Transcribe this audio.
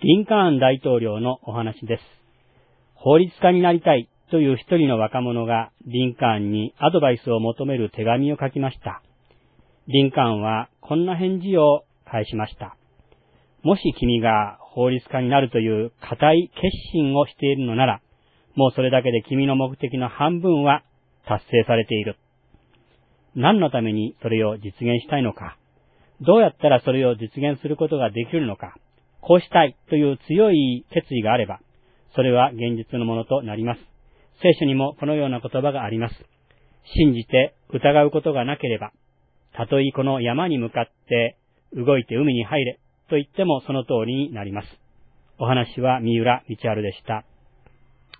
リンカーン大統領のお話です。法律家になりたいという一人の若者がリンカーンにアドバイスを求める手紙を書きました。リンカーンはこんな返事を返しました。もし君が法律家になるという固い決心をしているのなら、もうそれだけで君の目的の半分は達成されている。何のためにそれを実現したいのか、どうやったらそれを実現することができるのか、こうしたいという強い決意があれば、それは現実のものとなります。聖書にもこのような言葉があります。信じて疑うことがなければ、たとえこの山に向かって動いて海に入れと言ってもその通りになります。お話は三浦道春でした。